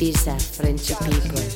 Ibiza French people.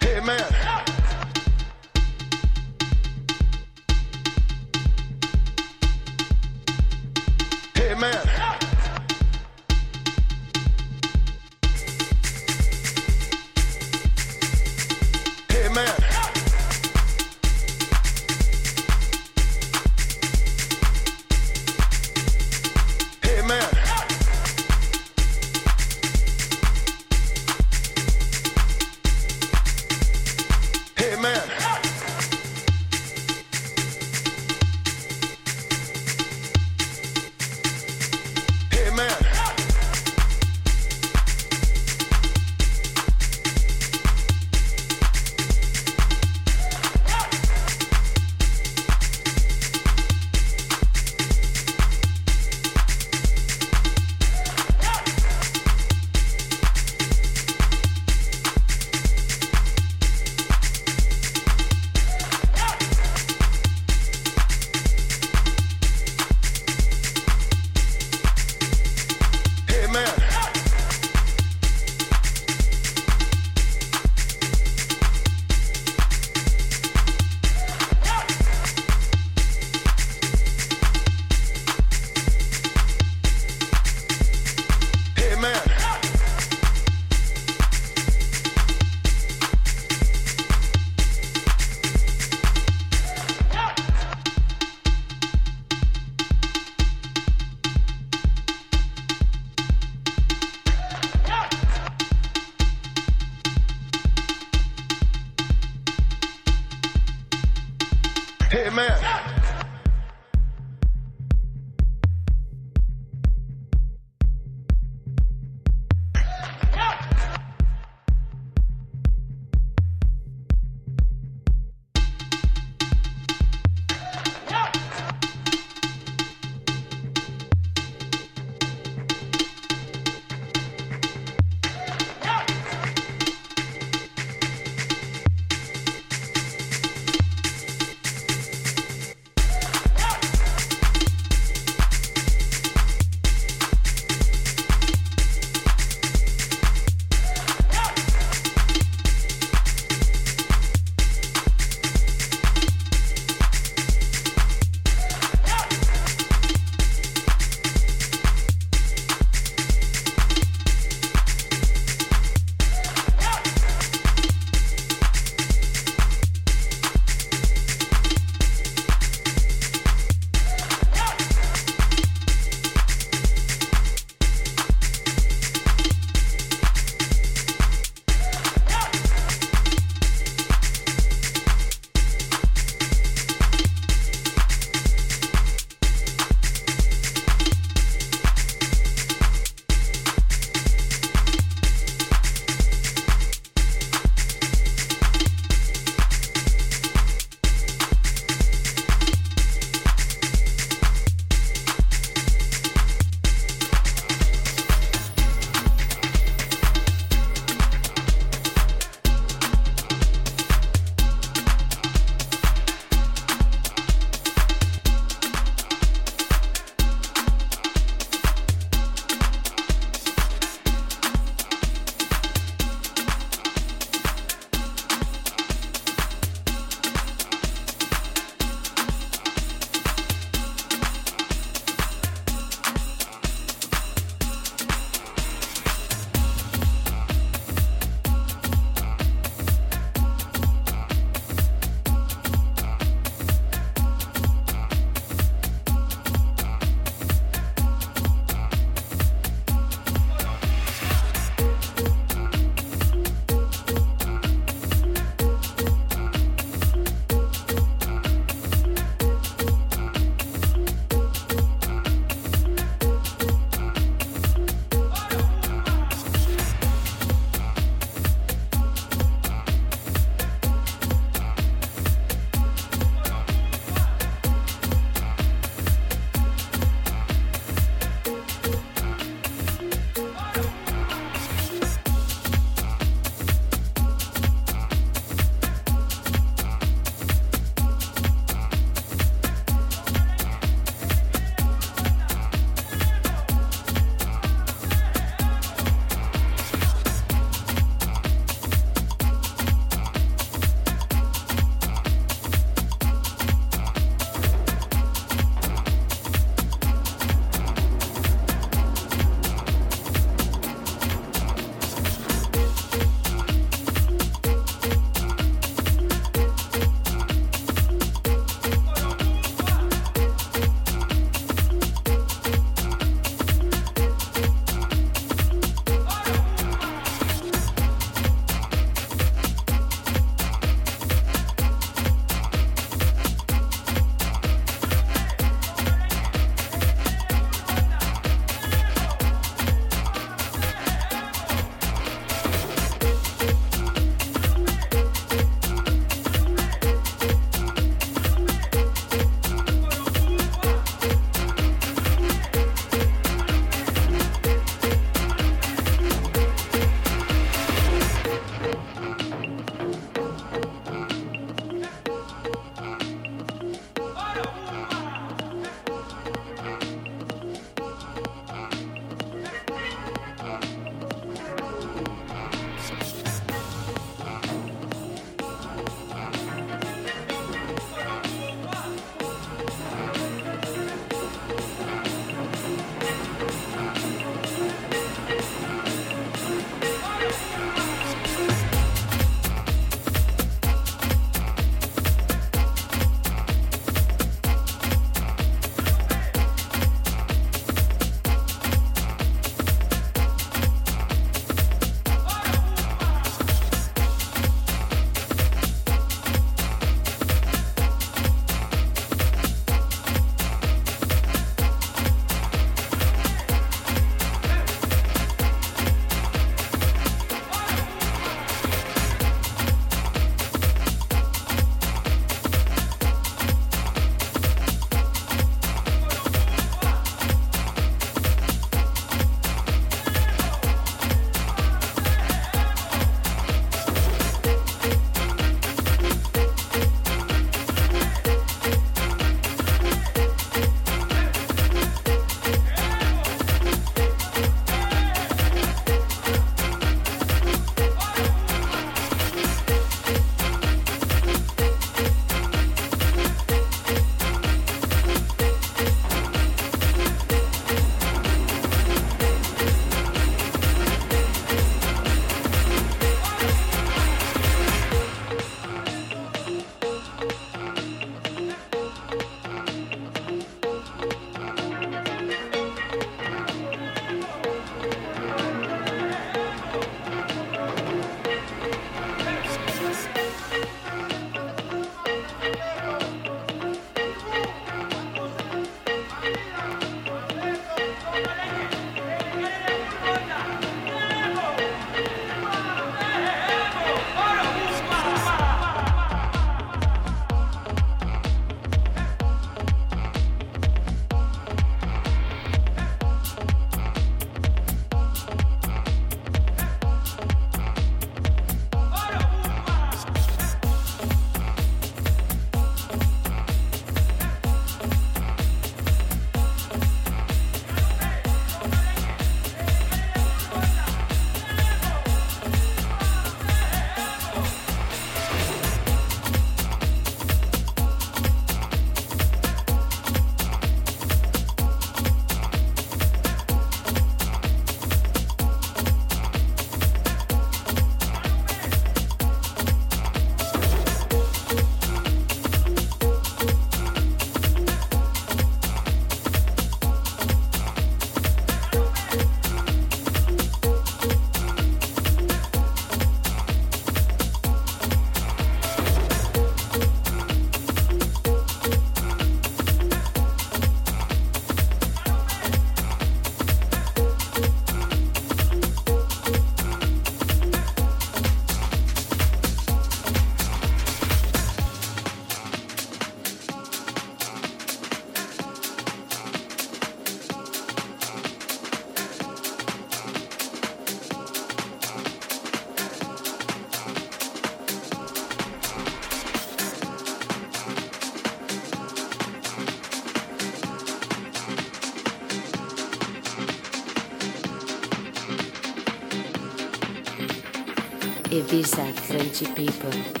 Ibiza Frenchy people.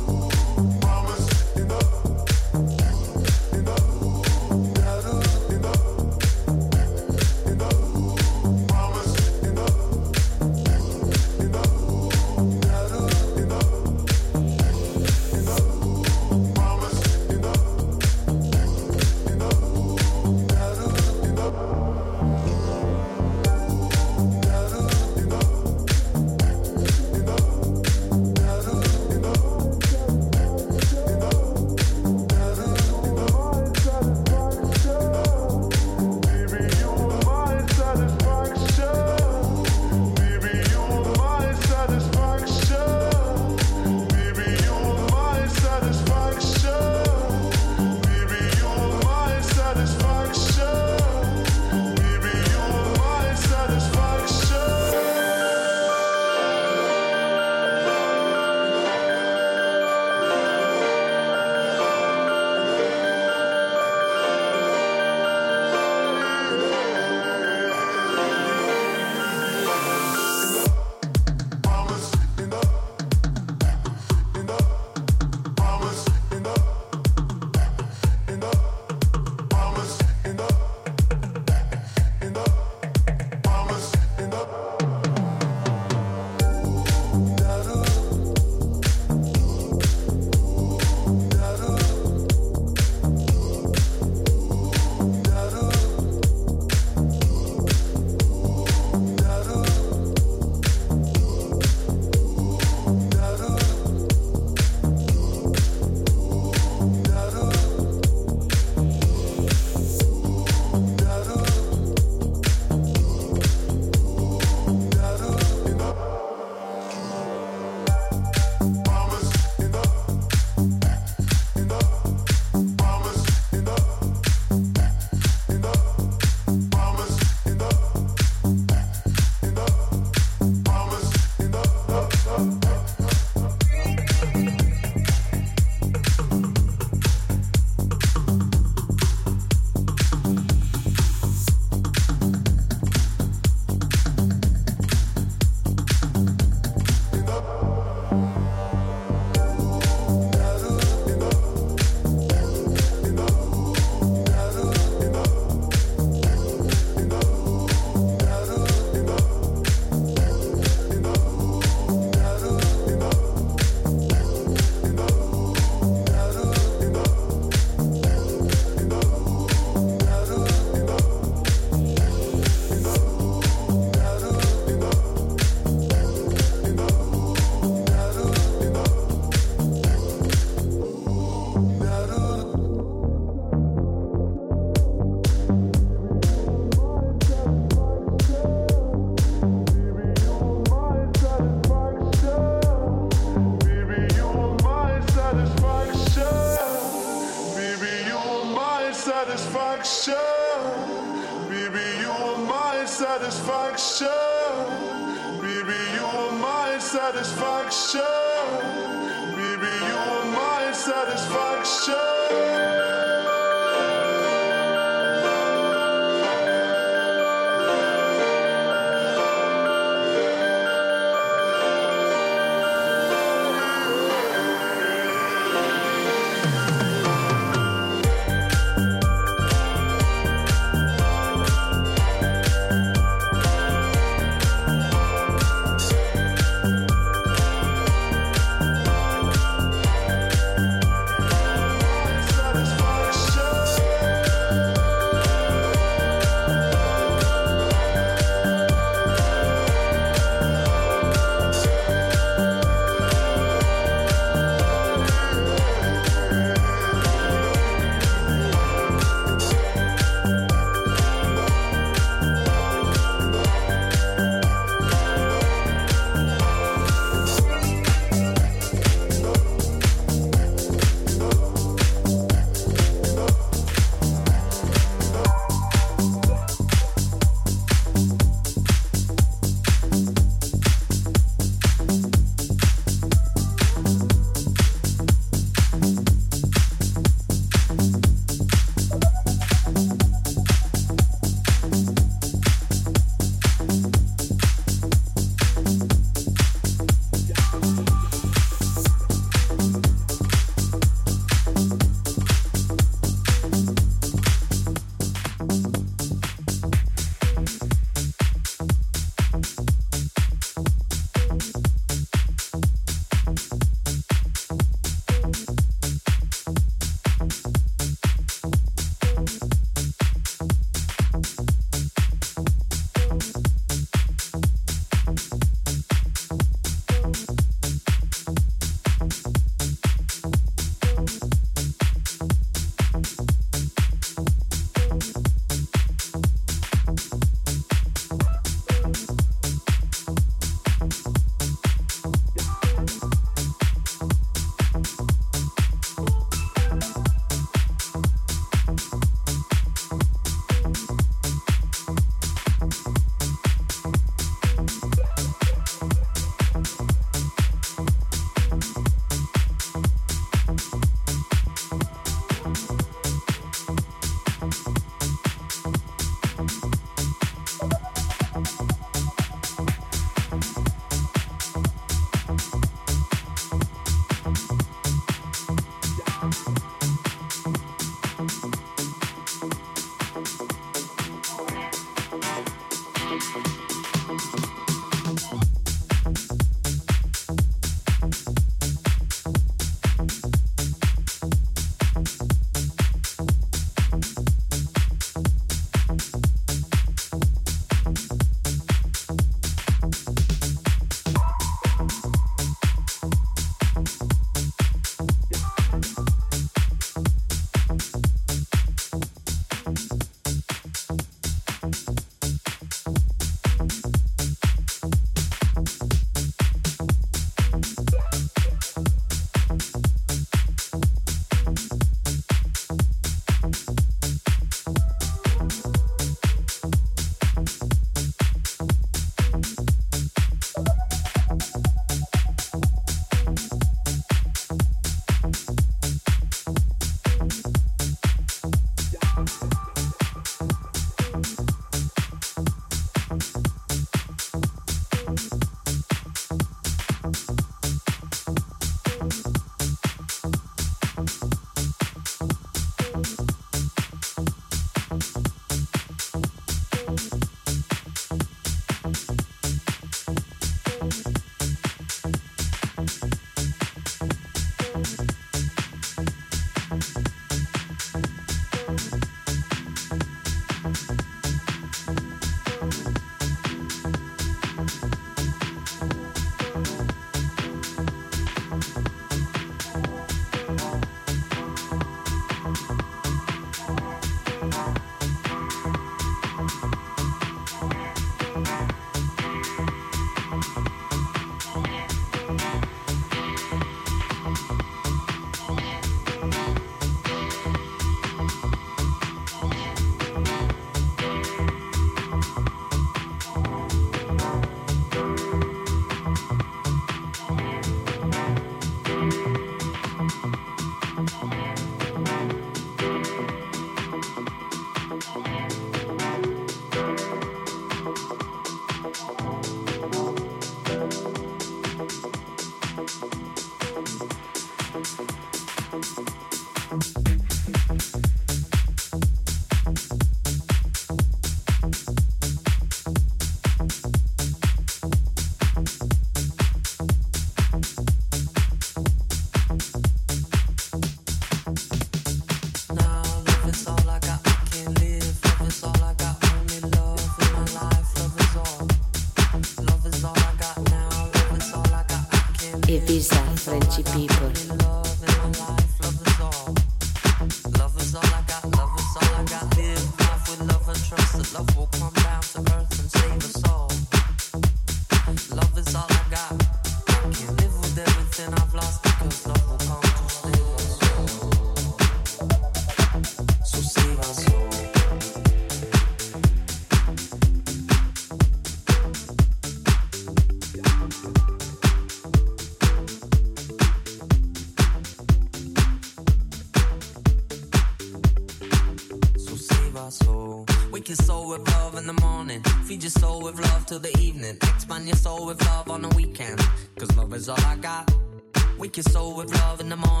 Wake your soul with love in the morning.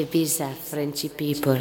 Ibiza Frenchy people.